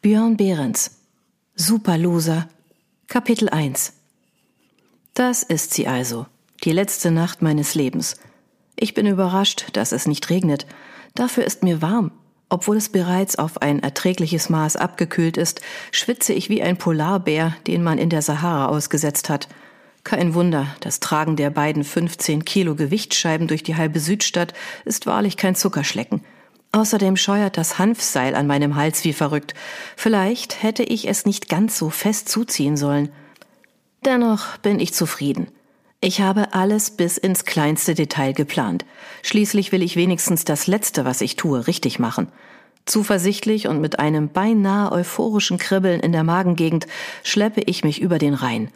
Björn Behrens Superloser Kapitel 1 Das ist sie also, die letzte Nacht meines Lebens. Ich bin überrascht, dass es nicht regnet. Dafür ist mir warm. Obwohl es bereits auf ein erträgliches Maß abgekühlt ist, schwitze ich wie ein Polarbär, den man in der Sahara ausgesetzt hat. Kein Wunder, das Tragen der beiden 15 Kilo Gewichtsscheiben durch die halbe Südstadt ist wahrlich kein Zuckerschlecken. Außerdem scheuert das Hanfseil an meinem Hals wie verrückt. Vielleicht hätte ich es nicht ganz so fest zuziehen sollen. Dennoch bin ich zufrieden. Ich habe alles bis ins kleinste Detail geplant. Schließlich will ich wenigstens das Letzte, was ich tue, richtig machen. Zuversichtlich und mit einem beinahe euphorischen Kribbeln in der Magengegend schleppe ich mich über den Rhein.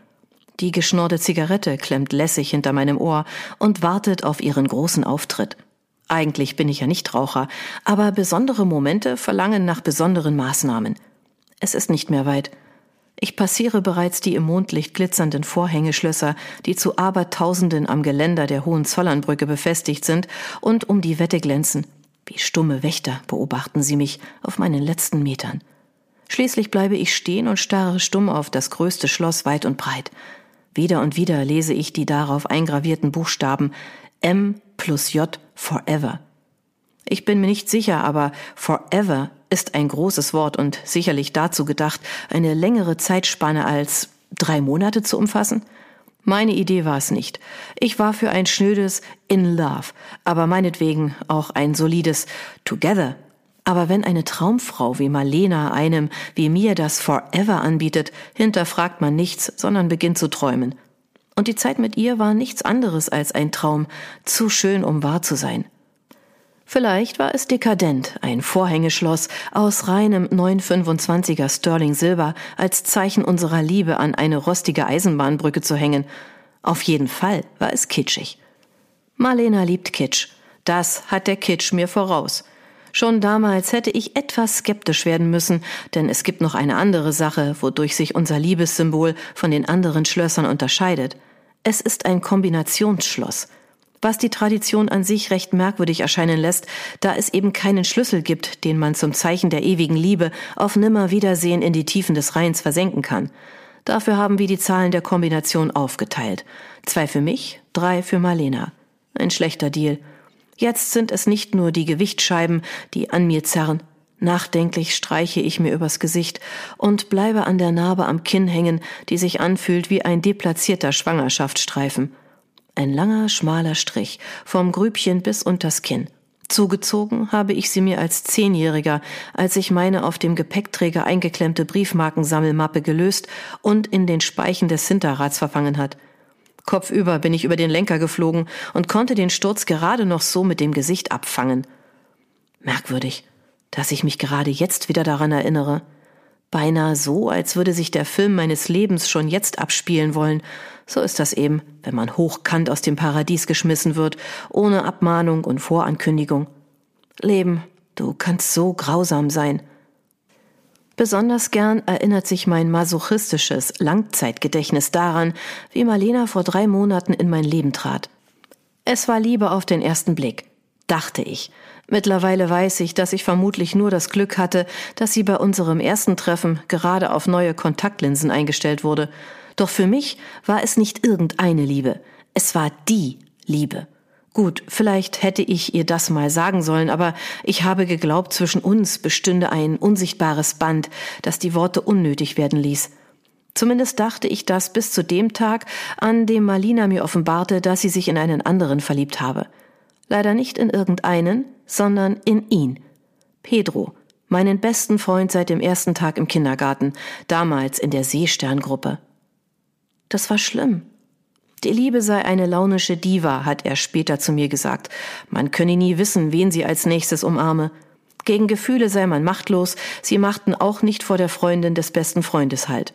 Die geschnorrte Zigarette klemmt lässig hinter meinem Ohr und wartet auf ihren großen Auftritt. Eigentlich bin ich ja nicht Raucher, aber besondere Momente verlangen nach besonderen Maßnahmen. Es ist nicht mehr weit. Ich passiere bereits die im Mondlicht glitzernden Vorhängeschlösser, die zu Abertausenden am Geländer der Hohenzollernbrücke befestigt sind und um die Wette glänzen. Wie stumme Wächter beobachten sie mich auf meinen letzten Metern. Schließlich bleibe ich stehen und starre stumm auf das größte Schloss weit und breit. Wieder und wieder lese ich die darauf eingravierten Buchstaben M plus J forever. Ich bin mir nicht sicher, aber forever ist ein großes Wort und sicherlich dazu gedacht, eine längere Zeitspanne als drei Monate zu umfassen. Meine Idee war es nicht. Ich war für ein schnödes In Love, aber meinetwegen auch ein solides Together. Aber wenn eine Traumfrau wie Marlena einem wie mir das Forever anbietet, hinterfragt man nichts, sondern beginnt zu träumen. Und die Zeit mit ihr war nichts anderes als ein Traum, zu schön, um wahr zu sein. Vielleicht war es dekadent, ein Vorhängeschloss aus reinem 925er Sterling Silber als Zeichen unserer Liebe an eine rostige Eisenbahnbrücke zu hängen. Auf jeden Fall war es kitschig. Marlena liebt Kitsch. Das hat der Kitsch mir voraus. Schon damals hätte ich etwas skeptisch werden müssen, denn es gibt noch eine andere Sache, wodurch sich unser Liebessymbol von den anderen Schlössern unterscheidet. Es ist ein Kombinationsschloss, was die Tradition an sich recht merkwürdig erscheinen lässt, da es eben keinen Schlüssel gibt, den man zum Zeichen der ewigen Liebe auf Nimmerwiedersehen in die Tiefen des Rheins versenken kann. Dafür haben wir die Zahlen der Kombination aufgeteilt. Zwei für mich, drei für Marlena. Ein schlechter Deal. Jetzt sind es nicht nur die Gewichtsscheiben, die an mir zerren. Nachdenklich streiche ich mir übers Gesicht und bleibe an der Narbe am Kinn hängen, die sich anfühlt wie ein deplatzierter Schwangerschaftsstreifen. Ein langer, schmaler Strich, vom Grübchen bis unters Kinn. Zugezogen habe ich sie mir als Zehnjähriger, als ich meine auf dem Gepäckträger eingeklemmte Briefmarkensammelmappe gelöst und in den Speichen des Hinterrads verfangen hat. Kopfüber bin ich über den Lenker geflogen und konnte den Sturz gerade noch so mit dem Gesicht abfangen. Merkwürdig, dass ich mich gerade jetzt wieder daran erinnere. Beinahe so, als würde sich der Film meines Lebens schon jetzt abspielen wollen. So ist das eben, wenn man hochkant aus dem Paradies geschmissen wird, ohne Abmahnung und Vorankündigung. Leben, du kannst so grausam sein. Besonders gern erinnert sich mein masochistisches Langzeitgedächtnis daran, wie Marlena vor drei Monaten in mein Leben trat. Es war Liebe auf den ersten Blick, dachte ich. Mittlerweile weiß ich, dass ich vermutlich nur das Glück hatte, dass sie bei unserem ersten Treffen gerade auf neue Kontaktlinsen eingestellt wurde. Doch für mich war es nicht irgendeine Liebe, es war die Liebe. Gut, vielleicht hätte ich ihr das mal sagen sollen, aber ich habe geglaubt, zwischen uns bestünde ein unsichtbares Band, das die Worte unnötig werden ließ. Zumindest dachte ich das bis zu dem Tag, an dem Marlina mir offenbarte, dass sie sich in einen anderen verliebt habe. Leider nicht in irgendeinen, sondern in ihn. Pedro, meinen besten Freund seit dem ersten Tag im Kindergarten, damals in der Seesterngruppe. Das war schlimm. Die Liebe sei eine launische Diva, hat er später zu mir gesagt. Man könne nie wissen, wen sie als nächstes umarme. Gegen Gefühle sei man machtlos, sie machten auch nicht vor der Freundin des besten Freundes halt.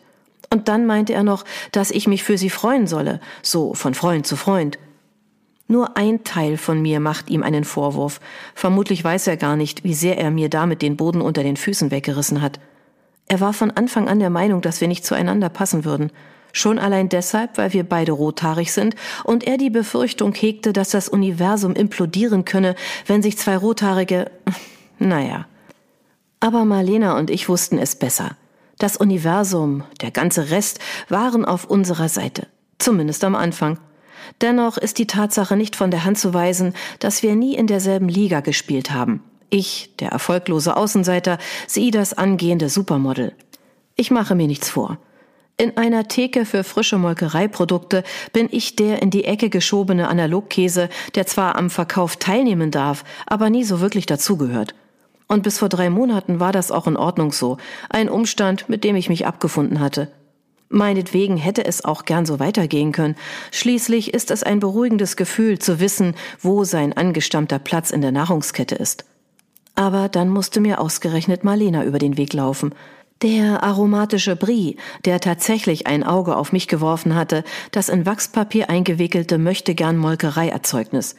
Und dann meinte er noch, dass ich mich für sie freuen solle, so von Freund zu Freund. Nur ein Teil von mir macht ihm einen Vorwurf. Vermutlich weiß er gar nicht, wie sehr er mir damit den Boden unter den Füßen weggerissen hat. Er war von Anfang an der Meinung, dass wir nicht zueinander passen würden. Schon allein deshalb, weil wir beide rothaarig sind und er die Befürchtung hegte, dass das Universum implodieren könne, wenn sich zwei rothaarige, naja. Aber Marlena und ich wussten es besser. Das Universum, der ganze Rest waren auf unserer Seite. Zumindest am Anfang. Dennoch ist die Tatsache nicht von der Hand zu weisen, dass wir nie in derselben Liga gespielt haben. Ich, der erfolglose Außenseiter, sie das angehende Supermodel. Ich mache mir nichts vor. In einer Theke für frische Molkereiprodukte bin ich der in die Ecke geschobene Analogkäse, der zwar am Verkauf teilnehmen darf, aber nie so wirklich dazugehört. Und bis vor drei Monaten war das auch in Ordnung so, ein Umstand, mit dem ich mich abgefunden hatte. Meinetwegen hätte es auch gern so weitergehen können. Schließlich ist es ein beruhigendes Gefühl zu wissen, wo sein angestammter Platz in der Nahrungskette ist. Aber dann musste mir ausgerechnet Marlena über den Weg laufen. Der aromatische Brie, der tatsächlich ein Auge auf mich geworfen hatte, das in Wachspapier eingewickelte möchtegern Molkereierzeugnis.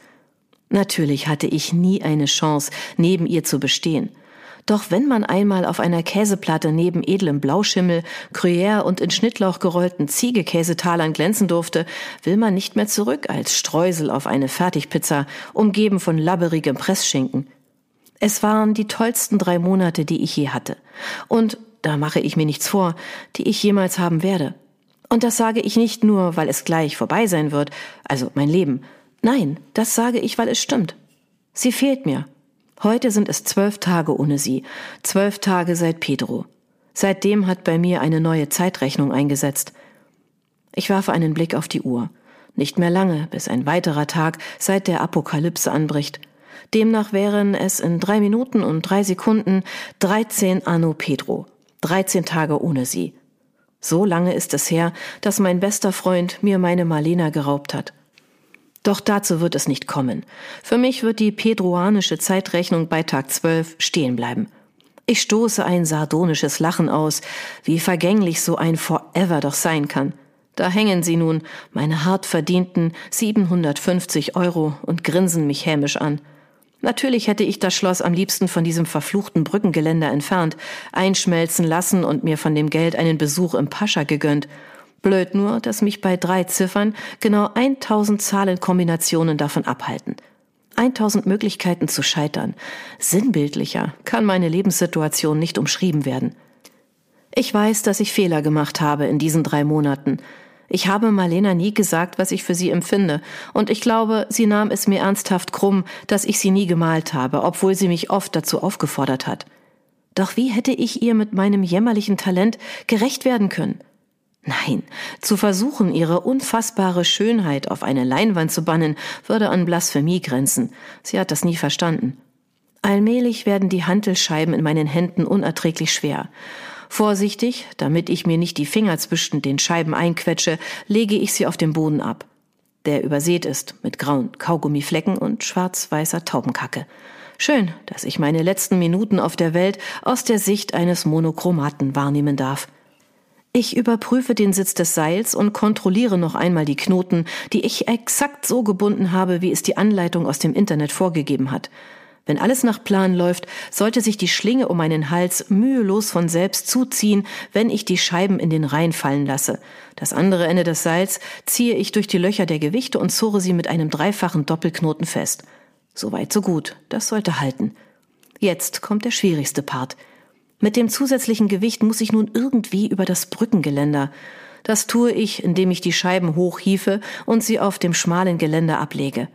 Natürlich hatte ich nie eine Chance, neben ihr zu bestehen. Doch wenn man einmal auf einer Käseplatte neben edlem Blauschimmel, Gruyère und in Schnittlauch gerollten Ziegekäsetalern glänzen durfte, will man nicht mehr zurück als Streusel auf eine Fertigpizza, umgeben von labberigem Pressschinken. Es waren die tollsten drei Monate, die ich je hatte. Und, da mache ich mir nichts vor, die ich jemals haben werde. Und das sage ich nicht nur, weil es gleich vorbei sein wird, also mein Leben. Nein, das sage ich, weil es stimmt. Sie fehlt mir. Heute sind es zwölf Tage ohne sie, zwölf Tage seit Pedro. Seitdem hat bei mir eine neue Zeitrechnung eingesetzt. Ich warfe einen Blick auf die Uhr. Nicht mehr lange, bis ein weiterer Tag seit der Apokalypse anbricht. Demnach wären es in drei Minuten und drei Sekunden 13 Anno Pedro. 13 Tage ohne sie. So lange ist es her, dass mein bester Freund mir meine Marlena geraubt hat. Doch dazu wird es nicht kommen. Für mich wird die pedroanische Zeitrechnung bei Tag 12 stehen bleiben. Ich stoße ein sardonisches Lachen aus, wie vergänglich so ein Forever doch sein kann. Da hängen sie nun, meine hart verdienten 750 Euro und grinsen mich hämisch an. Natürlich hätte ich das Schloss am liebsten von diesem verfluchten Brückengeländer entfernt, einschmelzen lassen und mir von dem Geld einen Besuch im Pascha gegönnt Blöd nur, dass mich bei drei Ziffern genau 1000 Zahlenkombinationen davon abhalten. 1000 Möglichkeiten zu scheitern. Sinnbildlicher kann meine Lebenssituation nicht umschrieben werden. Ich weiß, dass ich Fehler gemacht habe in diesen drei Monaten. Ich habe Marlena nie gesagt, was ich für sie empfinde, und ich glaube, sie nahm es mir ernsthaft krumm, dass ich sie nie gemalt habe, obwohl sie mich oft dazu aufgefordert hat. Doch wie hätte ich ihr mit meinem jämmerlichen Talent gerecht werden können? Nein, zu versuchen, ihre unfassbare Schönheit auf eine Leinwand zu bannen, würde an Blasphemie grenzen. Sie hat das nie verstanden. Allmählich werden die Hantelscheiben in meinen Händen unerträglich schwer. Vorsichtig, damit ich mir nicht die Finger zwischen den Scheiben einquetsche, lege ich sie auf den Boden ab, der übersät ist mit grauen Kaugummiflecken und schwarz-weißer Taubenkacke. Schön, dass ich meine letzten Minuten auf der Welt aus der Sicht eines Monochromaten wahrnehmen darf. Ich überprüfe den Sitz des Seils und kontrolliere noch einmal die Knoten, die ich exakt so gebunden habe, wie es die Anleitung aus dem Internet vorgegeben hat. Wenn alles nach Plan läuft, sollte sich die Schlinge um meinen Hals mühelos von selbst zuziehen, wenn ich die Scheiben in den Reihen fallen lasse. Das andere Ende des Seils ziehe ich durch die Löcher der Gewichte und zurre sie mit einem dreifachen Doppelknoten fest. Soweit so gut, das sollte halten. Jetzt kommt der schwierigste Part – mit dem zusätzlichen Gewicht muss ich nun irgendwie über das Brückengeländer. Das tue ich, indem ich die Scheiben hochhiefe und sie auf dem schmalen Geländer ablege.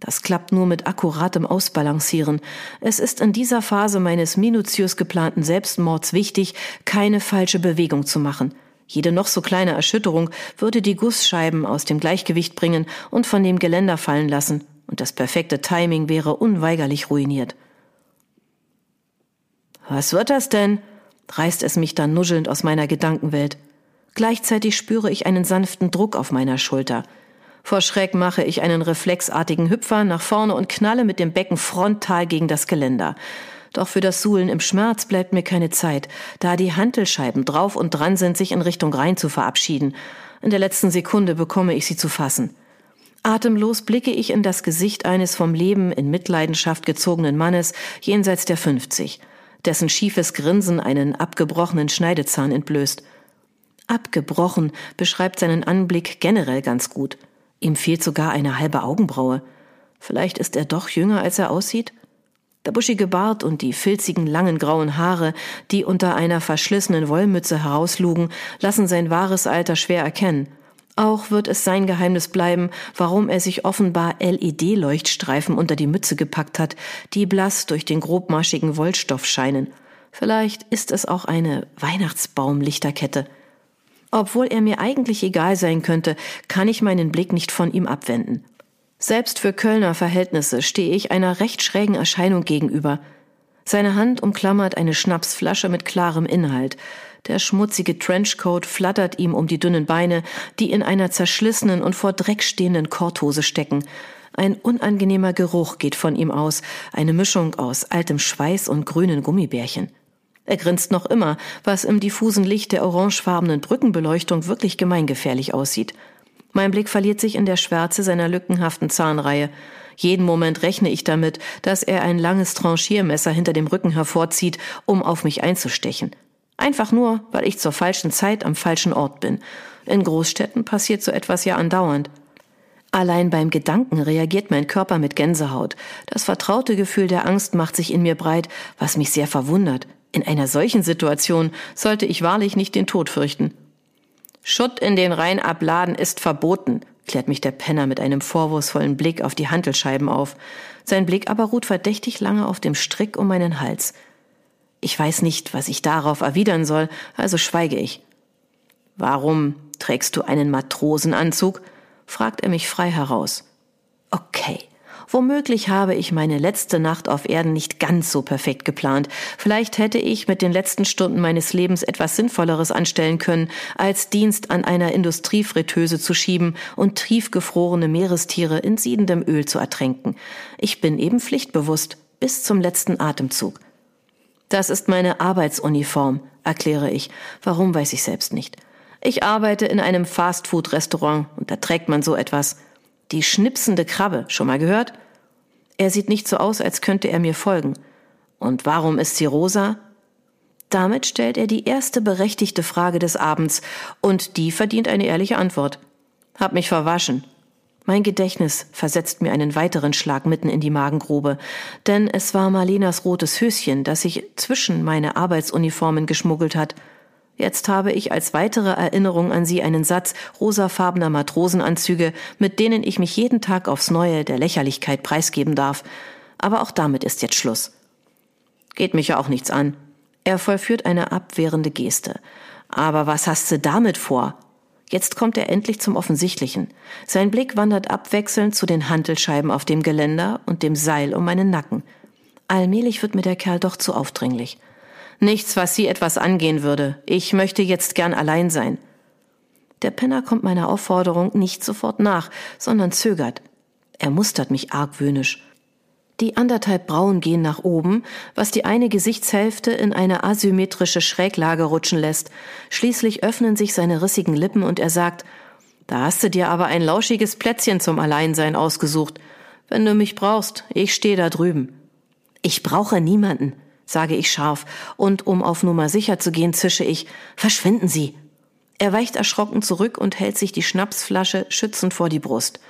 Das klappt nur mit akkuratem Ausbalancieren. Es ist in dieser Phase meines minutiös geplanten Selbstmords wichtig, keine falsche Bewegung zu machen. Jede noch so kleine Erschütterung würde die Gussscheiben aus dem Gleichgewicht bringen und von dem Geländer fallen lassen, und das perfekte Timing wäre unweigerlich ruiniert. Was wird das denn? reißt es mich dann nuschelnd aus meiner Gedankenwelt. Gleichzeitig spüre ich einen sanften Druck auf meiner Schulter. Vor Schreck mache ich einen reflexartigen Hüpfer nach vorne und knalle mit dem Becken frontal gegen das Geländer. Doch für das Suhlen im Schmerz bleibt mir keine Zeit, da die Hantelscheiben drauf und dran sind, sich in Richtung Rhein zu verabschieden. In der letzten Sekunde bekomme ich sie zu fassen. Atemlos blicke ich in das Gesicht eines vom Leben in Mitleidenschaft gezogenen Mannes jenseits der 50 dessen schiefes Grinsen einen abgebrochenen Schneidezahn entblößt. Abgebrochen beschreibt seinen Anblick generell ganz gut. Ihm fehlt sogar eine halbe Augenbraue. Vielleicht ist er doch jünger, als er aussieht? Der buschige Bart und die filzigen langen grauen Haare, die unter einer verschlissenen Wollmütze herauslugen, lassen sein wahres Alter schwer erkennen. Auch wird es sein Geheimnis bleiben, warum er sich offenbar LED-Leuchtstreifen unter die Mütze gepackt hat, die blass durch den grobmaschigen Wollstoff scheinen. Vielleicht ist es auch eine Weihnachtsbaumlichterkette. Obwohl er mir eigentlich egal sein könnte, kann ich meinen Blick nicht von ihm abwenden. Selbst für Kölner Verhältnisse stehe ich einer recht schrägen Erscheinung gegenüber. Seine Hand umklammert eine Schnapsflasche mit klarem Inhalt. Der schmutzige Trenchcoat flattert ihm um die dünnen Beine, die in einer zerschlissenen und vor Dreck stehenden Korthose stecken. Ein unangenehmer Geruch geht von ihm aus, eine Mischung aus altem Schweiß und grünen Gummibärchen. Er grinst noch immer, was im diffusen Licht der orangefarbenen Brückenbeleuchtung wirklich gemeingefährlich aussieht. Mein Blick verliert sich in der Schwärze seiner lückenhaften Zahnreihe. Jeden Moment rechne ich damit, dass er ein langes Tranchiermesser hinter dem Rücken hervorzieht, um auf mich einzustechen. Einfach nur, weil ich zur falschen Zeit am falschen Ort bin. In Großstädten passiert so etwas ja andauernd. Allein beim Gedanken reagiert mein Körper mit Gänsehaut. Das vertraute Gefühl der Angst macht sich in mir breit, was mich sehr verwundert. In einer solchen Situation sollte ich wahrlich nicht den Tod fürchten. Schutt in den Rhein abladen ist verboten, klärt mich der Penner mit einem vorwurfsvollen Blick auf die Hantelscheiben auf. Sein Blick aber ruht verdächtig lange auf dem Strick um meinen Hals. Ich weiß nicht, was ich darauf erwidern soll, also schweige ich. Warum trägst du einen Matrosenanzug? fragt er mich frei heraus. Okay, Womöglich habe ich meine letzte Nacht auf Erden nicht ganz so perfekt geplant. Vielleicht hätte ich mit den letzten Stunden meines Lebens etwas Sinnvolleres anstellen können, als Dienst an einer Industriefritteuse zu schieben und tiefgefrorene Meerestiere in siedendem Öl zu ertränken. Ich bin eben pflichtbewusst bis zum letzten Atemzug. Das ist meine Arbeitsuniform, erkläre ich. Warum weiß ich selbst nicht. Ich arbeite in einem Fastfood-Restaurant und da trägt man so etwas. Die schnipsende Krabbe, schon mal gehört? Er sieht nicht so aus, als könnte er mir folgen. Und warum ist sie rosa? Damit stellt er die erste berechtigte Frage des Abends, und die verdient eine ehrliche Antwort. Hab mich verwaschen. Mein Gedächtnis versetzt mir einen weiteren Schlag mitten in die Magengrube, denn es war Marlenas rotes Höschen, das sich zwischen meine Arbeitsuniformen geschmuggelt hat – Jetzt habe ich als weitere Erinnerung an sie einen Satz rosafarbener Matrosenanzüge, mit denen ich mich jeden Tag aufs Neue der Lächerlichkeit preisgeben darf. Aber auch damit ist jetzt Schluss. Geht mich ja auch nichts an. Er vollführt eine abwehrende Geste. Aber was hast du damit vor? Jetzt kommt er endlich zum Offensichtlichen. Sein Blick wandert abwechselnd zu den Hantelscheiben auf dem Geländer und dem Seil um meinen Nacken. Allmählich wird mir der Kerl doch zu aufdringlich. Nichts, was Sie etwas angehen würde. Ich möchte jetzt gern allein sein. Der Penner kommt meiner Aufforderung nicht sofort nach, sondern zögert. Er mustert mich argwöhnisch. Die anderthalb Brauen gehen nach oben, was die eine Gesichtshälfte in eine asymmetrische Schräglage rutschen lässt. Schließlich öffnen sich seine rissigen Lippen und er sagt, da hast du dir aber ein lauschiges Plätzchen zum Alleinsein ausgesucht. Wenn du mich brauchst, ich stehe da drüben. Ich brauche niemanden sage ich scharf, und um auf Nummer sicher zu gehen, zische ich Verschwinden Sie. Er weicht erschrocken zurück und hält sich die Schnapsflasche schützend vor die Brust.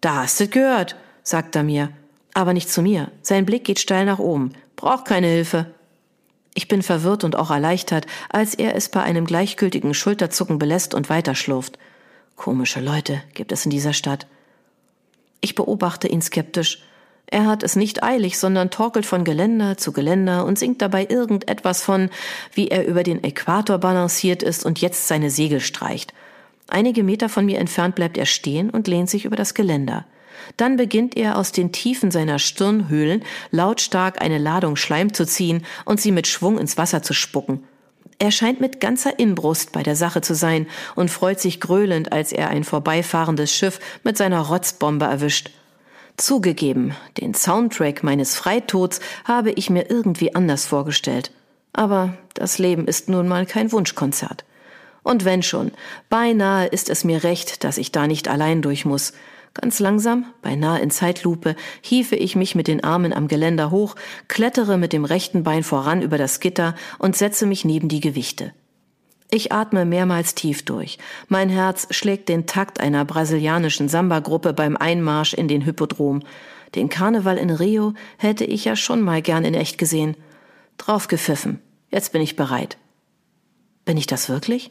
Da hast du gehört, sagt er mir, aber nicht zu mir. Sein Blick geht steil nach oben. Braucht keine Hilfe. Ich bin verwirrt und auch erleichtert, als er es bei einem gleichgültigen Schulterzucken belässt und weiterschlurft. Komische Leute gibt es in dieser Stadt. Ich beobachte ihn skeptisch. Er hat es nicht eilig, sondern torkelt von Geländer zu Geländer und singt dabei irgendetwas von, wie er über den Äquator balanciert ist und jetzt seine Segel streicht. Einige Meter von mir entfernt bleibt er stehen und lehnt sich über das Geländer. Dann beginnt er aus den Tiefen seiner Stirnhöhlen lautstark eine Ladung Schleim zu ziehen und sie mit Schwung ins Wasser zu spucken. Er scheint mit ganzer Inbrust bei der Sache zu sein und freut sich gröhlend, als er ein vorbeifahrendes Schiff mit seiner Rotzbombe erwischt. Zugegeben, den Soundtrack meines Freitods habe ich mir irgendwie anders vorgestellt. Aber das Leben ist nun mal kein Wunschkonzert. Und wenn schon, beinahe ist es mir recht, dass ich da nicht allein durch muss. Ganz langsam, beinahe in Zeitlupe, hiefe ich mich mit den Armen am Geländer hoch, klettere mit dem rechten Bein voran über das Gitter und setze mich neben die Gewichte. Ich atme mehrmals tief durch. Mein Herz schlägt den Takt einer brasilianischen Samba-Gruppe beim Einmarsch in den Hippodrom. Den Karneval in Rio hätte ich ja schon mal gern in echt gesehen. Drauf gepfiffen. Jetzt bin ich bereit. Bin ich das wirklich?